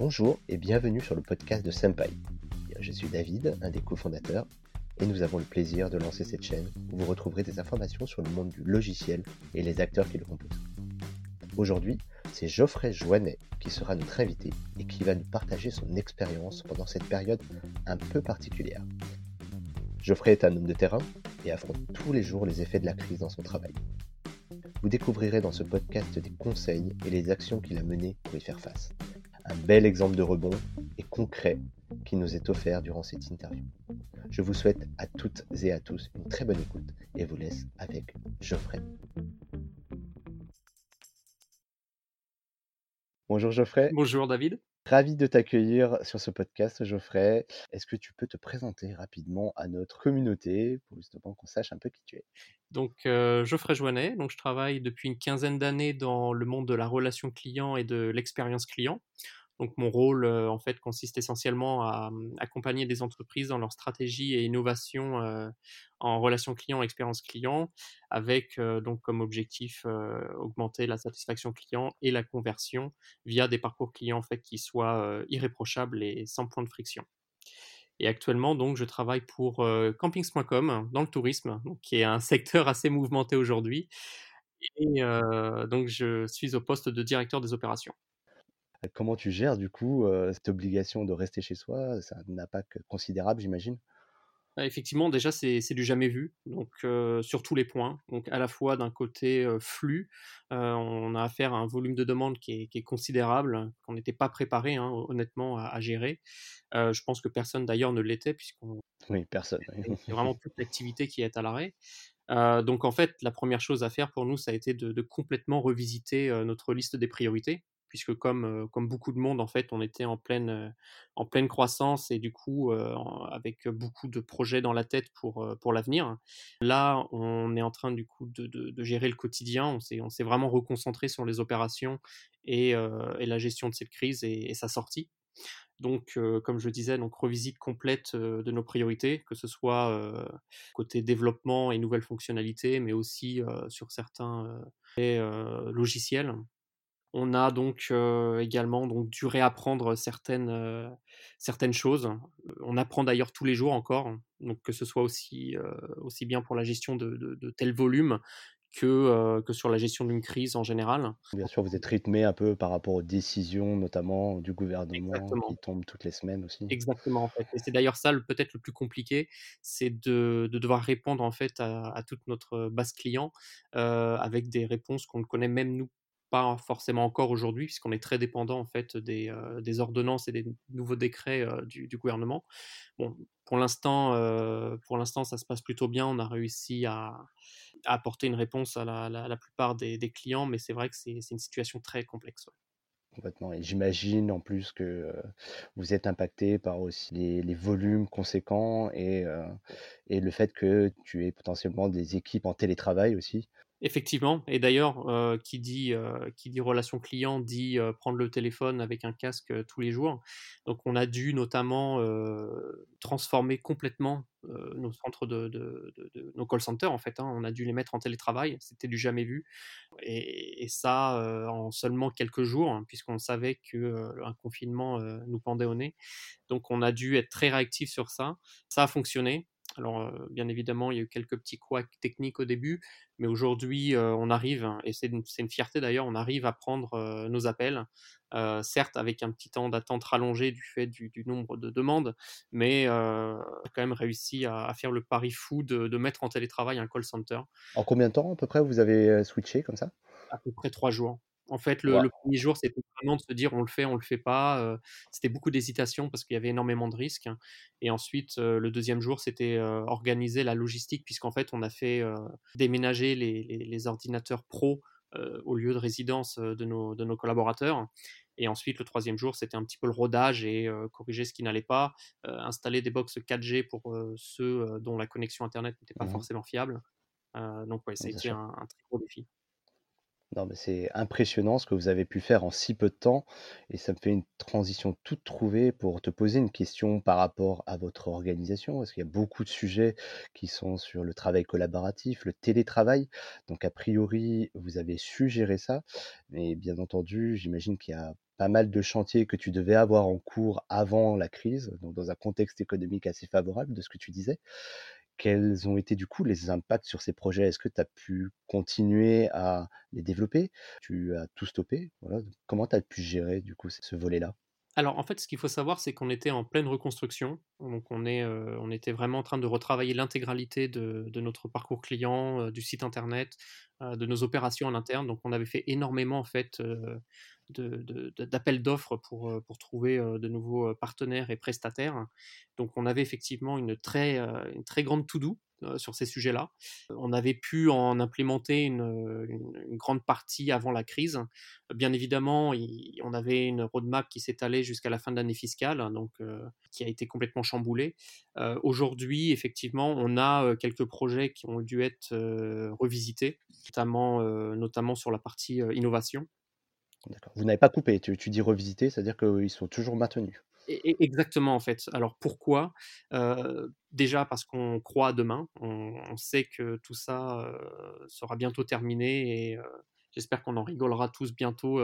Bonjour et bienvenue sur le podcast de Senpai. Je suis David, un des cofondateurs, et nous avons le plaisir de lancer cette chaîne où vous retrouverez des informations sur le monde du logiciel et les acteurs qui le composent. Aujourd'hui, c'est Geoffrey Joannet qui sera notre invité et qui va nous partager son expérience pendant cette période un peu particulière. Geoffrey est un homme de terrain et affronte tous les jours les effets de la crise dans son travail. Vous découvrirez dans ce podcast des conseils et les actions qu'il a menées pour y faire face. Un bel exemple de rebond et concret qui nous est offert durant cette interview. Je vous souhaite à toutes et à tous une très bonne écoute et vous laisse avec Geoffrey. Bonjour Geoffrey. Bonjour David. Ravi de t'accueillir sur ce podcast, Geoffrey. Est-ce que tu peux te présenter rapidement à notre communauté pour justement qu'on sache un peu qui tu es? Donc, euh, Geoffrey Joannet, donc je travaille depuis une quinzaine d'années dans le monde de la relation client et de l'expérience client. Donc mon rôle euh, en fait consiste essentiellement à hum, accompagner des entreprises dans leur stratégie et innovation euh, en relation client, expérience client, avec euh, donc comme objectif augmenter la satisfaction client et la conversion via des parcours clients en qui soient irréprochables et sans point de friction. Et actuellement, donc, je travaille pour campings.com dans le tourisme, qui est un secteur assez mouvementé aujourd'hui. Et donc, je suis au poste de directeur des opérations. Comment tu gères du coup cette obligation de rester chez soi? Ça a un impact considérable, j'imagine? Effectivement, déjà, c'est du jamais vu, donc sur tous les points. Donc, à la fois d'un côté flux, on a affaire à un volume de demande qui est, considérable, qu'on n'était pas préparé, hein, honnêtement, à, gérer. je pense que personne d'ailleurs ne l'était, puisqu'on. Oui, personne. C'est vraiment toute l'activité qui est à l'arrêt. donc, en fait, la première chose à faire pour nous, ça a été de complètement revisiter notre liste des priorités puisque comme, comme beaucoup de monde, en fait, on était en pleine, en pleine croissance et du coup, avec beaucoup de projets dans la tête pour, pour l'avenir. Là, on est en train du coup de, de, gérer le quotidien, on s'est, vraiment reconcentré sur les opérations et, et la gestion de cette crise et, sa sortie. Donc, comme je disais, donc revisite complète de nos priorités, que ce soit côté développement et nouvelles fonctionnalités, mais aussi sur certains logiciels. On a donc également donc dû réapprendre certaines, certaines choses. On apprend d'ailleurs tous les jours encore, donc que ce soit aussi, aussi bien pour la gestion de, de, tels volumes que, que sur la gestion d'une crise en général. Bien sûr, vous êtes rythmé un peu par rapport aux décisions, notamment du gouvernement, qui tombent toutes les semaines aussi. Exactement, en fait. Et c'est d'ailleurs ça peut-être le plus compliqué, c'est de, de, devoir répondre en fait à, toute notre base client avec des réponses qu'on ne connaît même nous pas forcément encore aujourd'hui, puisqu'on est très dépendant en fait des, ordonnances et des nouveaux décrets du, gouvernement. Bon, pour l'instant, pour l'instant, ça se passe plutôt bien. On a réussi à, apporter une réponse à la, plupart des, clients, mais c'est vrai que c'est une situation très complexe. Complètement. Et j'imagine en plus que vous êtes impacté par aussi les, les volumes conséquents et, et le fait que tu aies potentiellement des équipes en télétravail aussi. Effectivement, et d'ailleurs, euh, qui, dit, euh, qui dit relation client dit euh, prendre le téléphone avec un casque tous les jours. Donc, on a dû notamment transformer complètement nos centres de, nos call centers. En fait, hein. on a dû les mettre en télétravail. C'était du jamais vu, et, et ça en seulement quelques jours, hein, puisqu'on savait que un confinement nous pendait au nez. Donc, on a dû être très réactif sur ça. Ça a fonctionné. Alors, bien évidemment, il y a eu quelques petits couacs techniques au début, mais aujourd'hui, on arrive, hein, et c'est une, fierté d'ailleurs, on arrive à prendre nos appels, certes avec un petit temps d'attente rallongé du fait du, nombre de demandes, mais on a quand même réussi à, faire le pari fou de, de, mettre en télétravail un call center. En combien de temps à peu près vous avez switché comme ça? À peu près trois jours. En fait, le, premier jour, c'était vraiment de se dire on le fait, on le fait pas. c'était beaucoup d'hésitation parce qu'il y avait énormément de risques. Et ensuite, le deuxième jour, c'était organiser la logistique puisqu'en fait, on a fait déménager les, ordinateurs pro au lieu de résidence de nos, de nos collaborateurs. Et ensuite, le troisième jour, c'était un petit peu le rodage et corriger ce qui n'allait pas, installer des box 4G pour ceux dont la connexion Internet n'était pas mmh forcément fiable. donc, ouais, ça a été un, un, très gros défi. Non, mais c'est impressionnant ce que vous avez pu faire en si peu de temps et ça me fait une transition toute trouvée pour te poser une question par rapport à votre organisation. Parce qu'il y a beaucoup de sujets qui sont sur le travail collaboratif, le télétravail. Donc, a priori, vous avez su gérer ça. Mais bien entendu, j'imagine qu'il y a pas mal de chantiers que tu devais avoir en cours avant la crise, donc dans un contexte économique assez favorable de ce que tu disais. Quels ont été du coup les impacts sur ces projets? Est-ce que tu as pu continuer à les développer? Tu as tout stoppé? Voilà, comment tu as pu gérer du coup ce volet-là? Alors, en fait, ce qu'il faut savoir, c'est qu'on était en pleine reconstruction. Donc, on, est, euh, on était vraiment en train de retravailler l'intégralité de, notre parcours client, euh, du site internet, euh, de nos opérations en interne. Donc, on avait fait énormément en fait d'appels d'offres pour, euh, pour trouver euh, de nouveaux euh, partenaires et prestataires. Donc, on avait effectivement une très, une très grande to-do sur ces sujets-là. On avait pu en implémenter une, grande partie avant la crise. Bien évidemment, on avait une roadmap qui s'étalait jusqu'à la fin de l'année fiscale, donc qui a été complètement chamboulée. Aujourd'hui, effectivement, on a quelques projets qui ont dû être revisités, notamment, notamment sur la partie innovation. Vous n'avez pas coupé, tu dis revisiter, c'est-à-dire qu'ils sont toujours maintenus? Exactement, en fait. Alors pourquoi? Euh, Déjà parce qu'on croit à demain. On, sait que tout ça euh, sera bientôt terminé et euh, j'espère qu'on en rigolera tous bientôt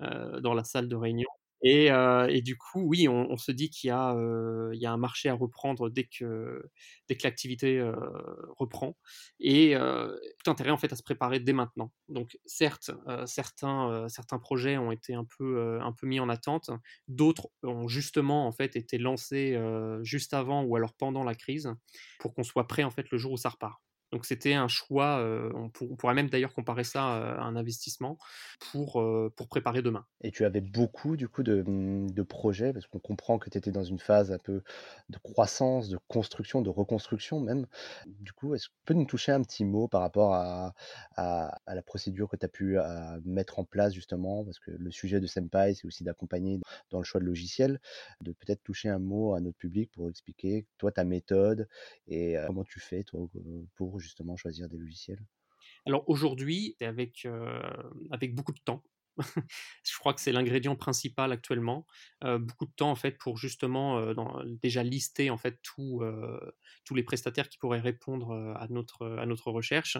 dans la salle de réunion. Et, du coup, oui, on, se dit qu'il y, a, un marché à reprendre dès que, l'activité reprend. Et tout intérêt en fait à se préparer dès maintenant. Donc certes, certains, projets ont été un peu, mis en attente, d'autres ont justement été lancés juste avant ou alors pendant la crise pour qu'on soit prêt en fait le jour où ça repart. Donc c'était un choix, on, pour- pourrait même d'ailleurs comparer ça à un investissement pour, pour préparer demain. Et tu avais beaucoup du coup de, mmh, de projets, parce qu'on comprend que tu étais dans une phase un peu de croissance, de construction, de reconstruction même. Du coup, est-ce que tu peux nous toucher un petit mot par rapport à, à, la procédure que tu as pu mettre en place justement? Parce que le sujet de Senpai, c'est aussi d'accompagner dans le choix de logiciel, de peut-être toucher un mot à notre public pour expliquer toi ta méthode et comment tu fais toi euh, justement choisir des logiciels? Alors aujourd'hui, avec, euh, avec beaucoup de temps. Je crois que c'est l'ingrédient principal actuellement. Heu, beaucoup de temps en fait pour justement, dans déjà lister en fait tous, les prestataires qui pourraient répondre, à notre recherche.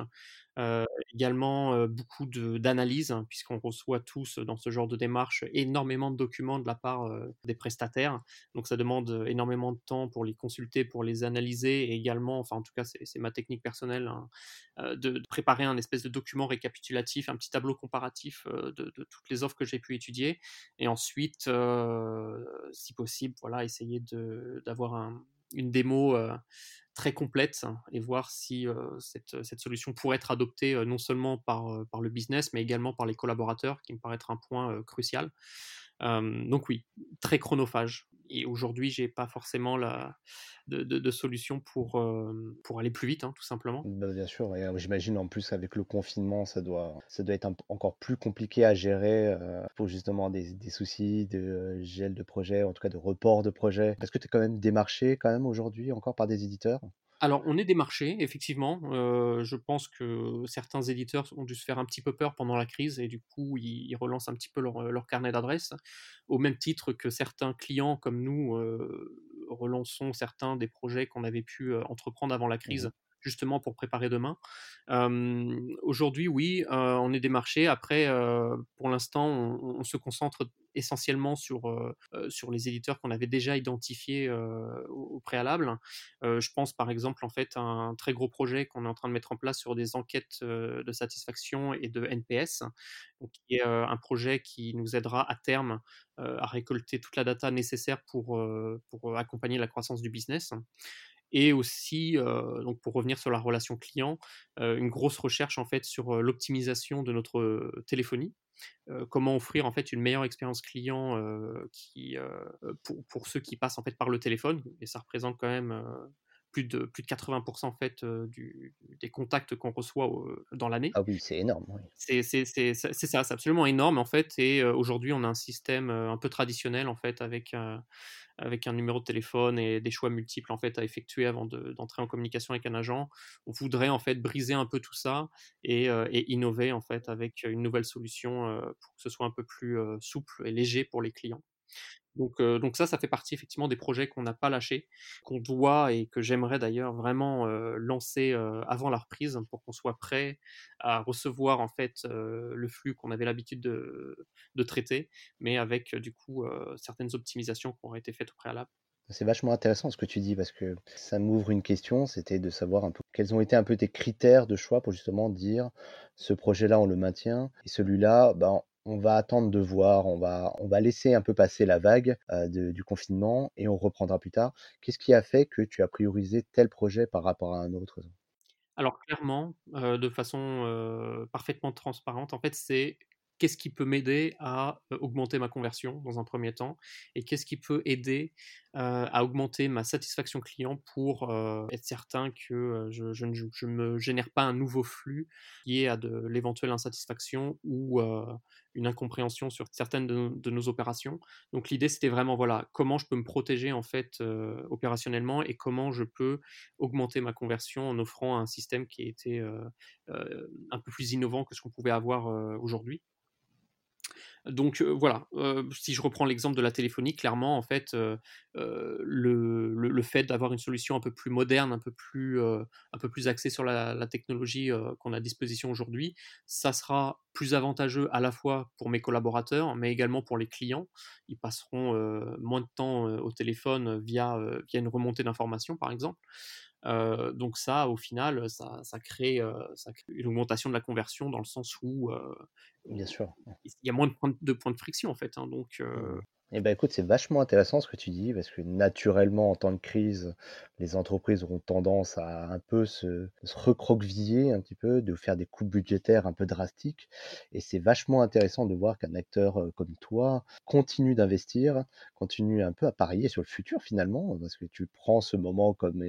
Également, heu, beaucoup de d'analyse, hein, puisqu'on reçoit tous dans ce genre de démarche énormément de documents de la part, des prestataires. Donc ça demande, énormément de temps pour les consulter, pour les analyser et également, enfin en tout cas c'est ma technique personnelle, hein, de préparer un espèce de document récapitulatif, un petit tableau comparatif, de toutes les offres que j'ai pu étudier et ensuite, si possible, voilà, essayer d'avoir un une démo, très complète et voir si, cette, solution pourrait être adoptée, non seulement par, par le business, mais également par les collaborateurs, qui me paraît être un point, crucial. Donc oui, très chronophage et aujourd'hui, j'ai pas forcément la de solution pour, pour aller plus vite, hein, tout simplement. Bah, bien sûr et j'imagine en plus avec le confinement, ça doit ça doit être encore plus compliqué à gérer, pour justement des des soucis de, gel de projet, en tout cas de report de projet. Est-ce que tu es quand même démarché quand même aujourd'hui encore par des éditeurs? Alors, on est démarché, effectivement. Heu, je pense que certains éditeurs ont dû se faire un petit peu peur pendant la crise et du coup, ils ils relancent un petit peu leur, leur carnet d'adresses. Au même titre que certains clients comme nous, heu, relançons certains des projets qu'on avait pu, heu, entreprendre avant la Mmh crise, justement pour préparer demain. Aujourd'hui, oui, on est démarché. Après, pour l'instant, on se concentre essentiellement sur, sur les éditeurs qu'on avait déjà identifiés, au préalable. Je pense par exemple en fait à un très gros projet qu'on est en train de mettre en place sur des enquêtes, de satisfaction et de NPS, donc qui est, un projet qui nous aidera à terme, à récolter toute la data nécessaire pour, pour, accompagner la croissance du business et aussi, donc pour revenir sur la relation client, une grosse recherche en fait sur, l'optimisation de notre, téléphonie. Comment offrir en fait une meilleure expérience client, qui, pour pour ceux qui passent en fait par le téléphone et ça représente quand même, plus de, plus de 80% en fait, du, des contacts qu'on reçoit dans l'année. Ah oui, c'est énorme. Oui. C'est ça, c'est absolument énorme en fait. Et aujourd'hui, on a un système un peu traditionnel en fait, avec, avec un numéro de téléphone et des choix multiples en fait à effectuer avant d'entrer en communication avec un agent. On voudrait en fait briser un peu tout ça et, et innover en fait avec une nouvelle solution pour que ce soit un peu plus souple et léger pour les clients. Donc, donc ça, ça fait partie effectivement des projets qu'on n'a pas lâchés, qu'on doit et que j'aimerais d'ailleurs vraiment lancer avant la reprise pour qu'on soit prêt à recevoir en fait le flux qu'on avait l'habitude de, de, traiter, mais avec du coup certaines optimisations qui auraient été faites au préalable. C'est vachement intéressant ce que tu dis parce que ça m'ouvre une question, c'était de savoir un peu quels ont été un peu tes critères de choix pour justement dire ce projet-là on le maintient et celui-là ben, on va attendre de voir, on va, laisser un peu passer la vague du confinement et on reprendra plus tard. Qu'est-ce qui a fait que tu as priorisé tel projet par rapport à un autre? Alors clairement, de façon parfaitement transparente, en fait, c'est qu'est-ce qui peut m'aider à augmenter ma conversion dans un premier temps et qu'est-ce qui peut aider à augmenter ma satisfaction client pour être certain que je, ne me génère pas un nouveau flux lié à de l'éventuelle insatisfaction ou une incompréhension sur certaines de, nos opérations. Donc l'idée c'était vraiment voilà comment je peux me protéger en fait opérationnellement et comment je peux augmenter ma conversion en offrant un système qui était un peu plus innovant que ce qu'on pouvait avoir aujourd'hui. Donc voilà, si je reprends l'exemple de la téléphonie, clairement, en fait, le, fait d'avoir une solution un peu plus moderne, un peu plus, axée sur la, technologie qu'on a à disposition aujourd'hui, ça sera plus avantageux à la fois pour mes collaborateurs, mais également pour les clients. Ils passeront moins de temps au téléphone via, via une remontée d'informations, par exemple donc ça, au final, ça, crée, ça, crée, une augmentation de la conversion dans le sens où Bien sûr. il y a moins de points de, friction en fait. Hein, donc, mmh. Eh ben écoute, c'est vachement intéressant ce que tu dis, parce que naturellement, en temps de crise, les entreprises auront tendance à un peu se, recroqueviller un petit peu, de faire des coupes budgétaires un peu drastiques. Et c'est vachement intéressant de voir qu'un acteur comme toi continue d'investir, continue un peu à parier sur le futur finalement, parce que tu prends ce moment comme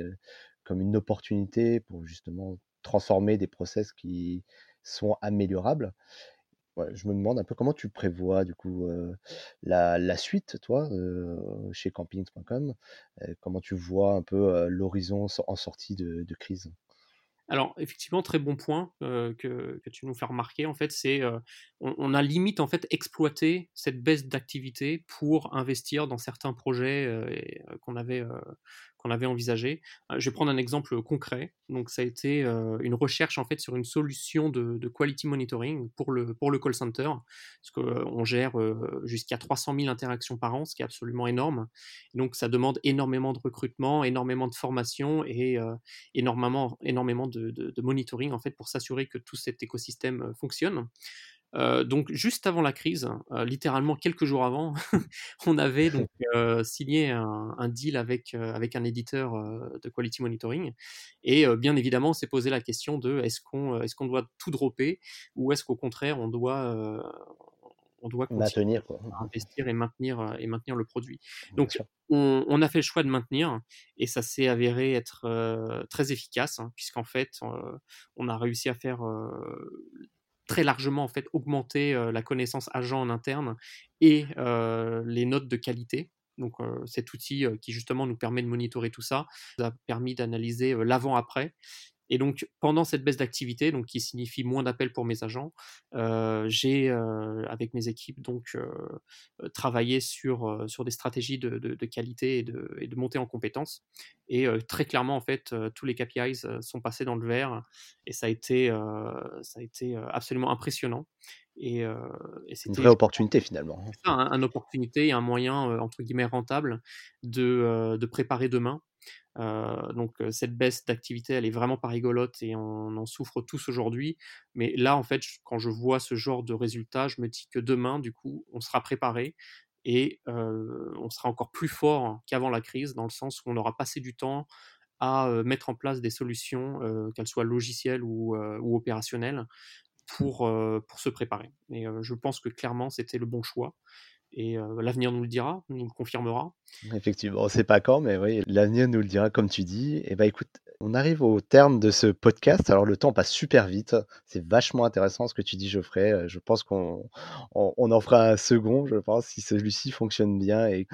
comme une opportunité pour justement transformer des process qui sont améliorables. je me demande un peu comment tu prévois du coup la, suite, toi, chez campings.com. comment tu vois un peu l'horizon en sortie de, crise? Alors, effectivement, très bon point que, tu nous fais remarquer. En fait, c'est on, a limite en fait exploité cette baisse d'activité pour investir dans certains projets qu'on avait qu'on avait envisagé. Euh, je vais prendre un exemple concret. Donc, ça a été euh, une recherche en fait sur une solution de, quality monitoring pour le, pour le call center, parce qu'on gère euh, jusqu'à 300 000 interactions par an, ce qui est absolument énorme. donc, ça demande énormément de recrutement, énormément de formation et énormément, énormément de, de, monitoring en fait pour s'assurer que tout cet écosystème fonctionne. Euh, donc juste avant la crise, euh, littéralement quelques jours avant, on avait donc euh, signé un, deal avec avec un éditeur de quality monitoring. Et bien évidemment on s'est posé la question de est-ce qu'on est-ce qu'on doit tout dropper ou est-ce qu'au contraire on doit on doit maintenir investir et maintenir et maintenir le produit. Donc on, on, a fait le choix de maintenir et ça s'est avéré être très efficace hein, puisqu'en fait on a réussi à faire très largement en fait augmenter la connaissance agent en interne et les notes de qualité. Donc cet outil qui justement nous permet de monitorer tout ça, a permis d'analyser l'avant-après et donc, pendant cette baisse d'activité, donc qui signifie moins d'appels pour mes agents, euh, j'ai, euh, avec mes équipes, donc euh, travaillé sur, sur des stratégies de, de, qualité et de, et de, montée en compétences. Et très clairement, en fait, tous les KPIs sont passés dans le vert et ça a été, ça a été absolument impressionnant. Et, et une vraie opportunité finalement. Une un, opportunité et un moyen entre guillemets rentable de, de préparer demain euh, donc cette baisse d'activité, elle est vraiment pas rigolote et on en souffre tous aujourd'hui. Mais là, en fait, quand je vois ce genre de résultats, je me dis que demain, du coup, on sera préparé et on sera encore plus fort qu'avant la crise, dans le sens où on aura passé du temps à mettre en place des solutions, qu'elles soient logicielles ou, ou opérationnelles, pour, pour se préparer. Et je pense que clairement, c'était le bon choix. Et l'avenir nous le dira, nous le confirmera. Effectivement, on ne sait pas quand, mais oui, l'avenir nous le dira, comme tu dis. Et bah écoute, on arrive au terme de ce podcast. Alors le temps passe super vite. C'est vachement intéressant ce que tu dis, Geoffrey. Je pense qu'on on, en fera un second, je pense, si celui-ci fonctionne bien et,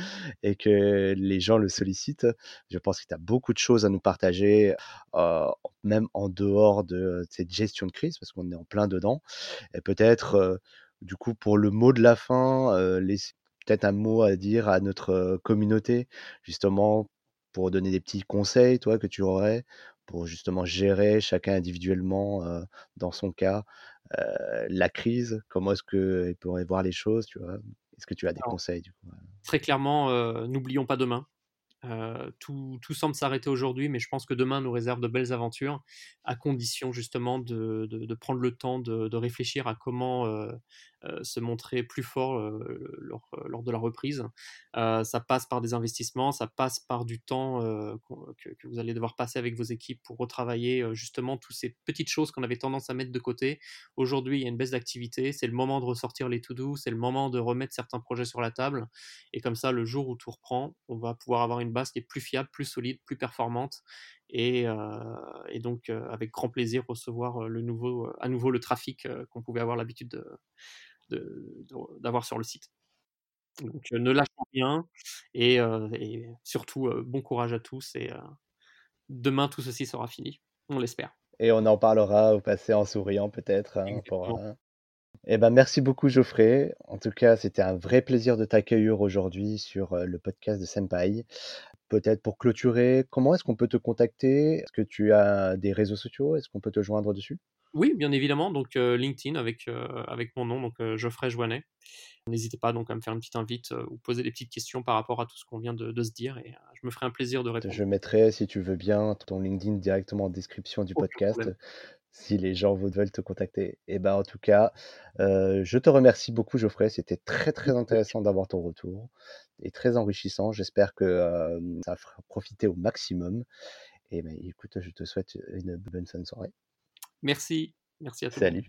que les gens le sollicitent. Je pense que tu as beaucoup de choses à nous partager, euh, même en dehors de cette gestion de crise, parce qu'on est en plein dedans. Et peut-être, euh, du coup, pour le mot de la fin, euh, peut-être un mot à dire à notre communauté, justement pour donner des petits conseils, toi, que tu aurais pour justement gérer chacun individuellement, dans son cas, la crise? Comment est-ce qu'il pourrait voir les choses, tu vois? Est-ce que tu as des conseils, du coup? Très clairement, n'oublions pas demain. Tout, tout, semble s'arrêter aujourd'hui, mais je pense que demain nous réserve de belles aventures, à condition justement de, prendre le temps de, de, réfléchir à comment euh, se montrer plus fort euh, lors, euh, lors, de la reprise. ça passe par des investissements, ça passe par du temps que, que, vous allez devoir passer avec vos équipes pour retravailler justement toutes ces petites choses qu'on avait tendance à mettre de côté. Aujourd'hui, il y a une baisse d'activité, c'est le moment de ressortir les to-do, c'est le moment de remettre certains projets sur la table. Et comme ça, le jour où tout reprend, on va pouvoir avoir une base qui est plus fiable, plus solide, plus performante et, et, donc avec grand plaisir recevoir le nouveau, à nouveau le trafic qu'on pouvait avoir l'habitude de, d'avoir sur le site. Donc ne lâchons rien et, et surtout bon courage à tous et demain tout ceci sera fini, on l'espère. Et on en parlera au passé en souriant peut-être. Hein, eh ben, merci beaucoup Geoffrey. En tout cas, c'était un vrai plaisir de t'accueillir aujourd'hui sur le podcast de Senpai. Peut-être pour clôturer, comment est-ce qu'on peut te contacter? Est-ce que tu as des réseaux sociaux? Est-ce qu'on peut te joindre dessus? Oui, bien évidemment. Donc LinkedIn avec, avec mon nom, donc Geoffrey Joannet. N'hésitez pas donc à me faire une petite invite ou poser des petites questions par rapport à tout ce qu'on vient de, se dire et je me ferai un plaisir de répondre. Je mettrai, si tu veux bien, ton LinkedIn directement en description du podcast si les gens veulent te contacter. Et eh ben en tout cas, je te remercie beaucoup Geoffrey. C'était très très intéressant d'avoir ton retour et très enrichissant. J'espère que ça fera profiter au maximum. Et ben écoute, je te souhaite une bonne fin de soirée. Merci. Merci à toi. Salut.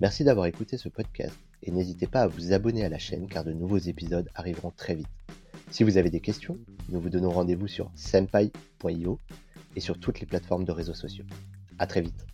Merci d'avoir écouté ce podcast et n'hésitez pas à vous abonner à la chaîne car de nouveaux épisodes arriveront très vite. Si vous avez des questions, nous vous donnons rendez-vous sur senpai.io et sur toutes les plateformes de réseaux sociaux. À très vite.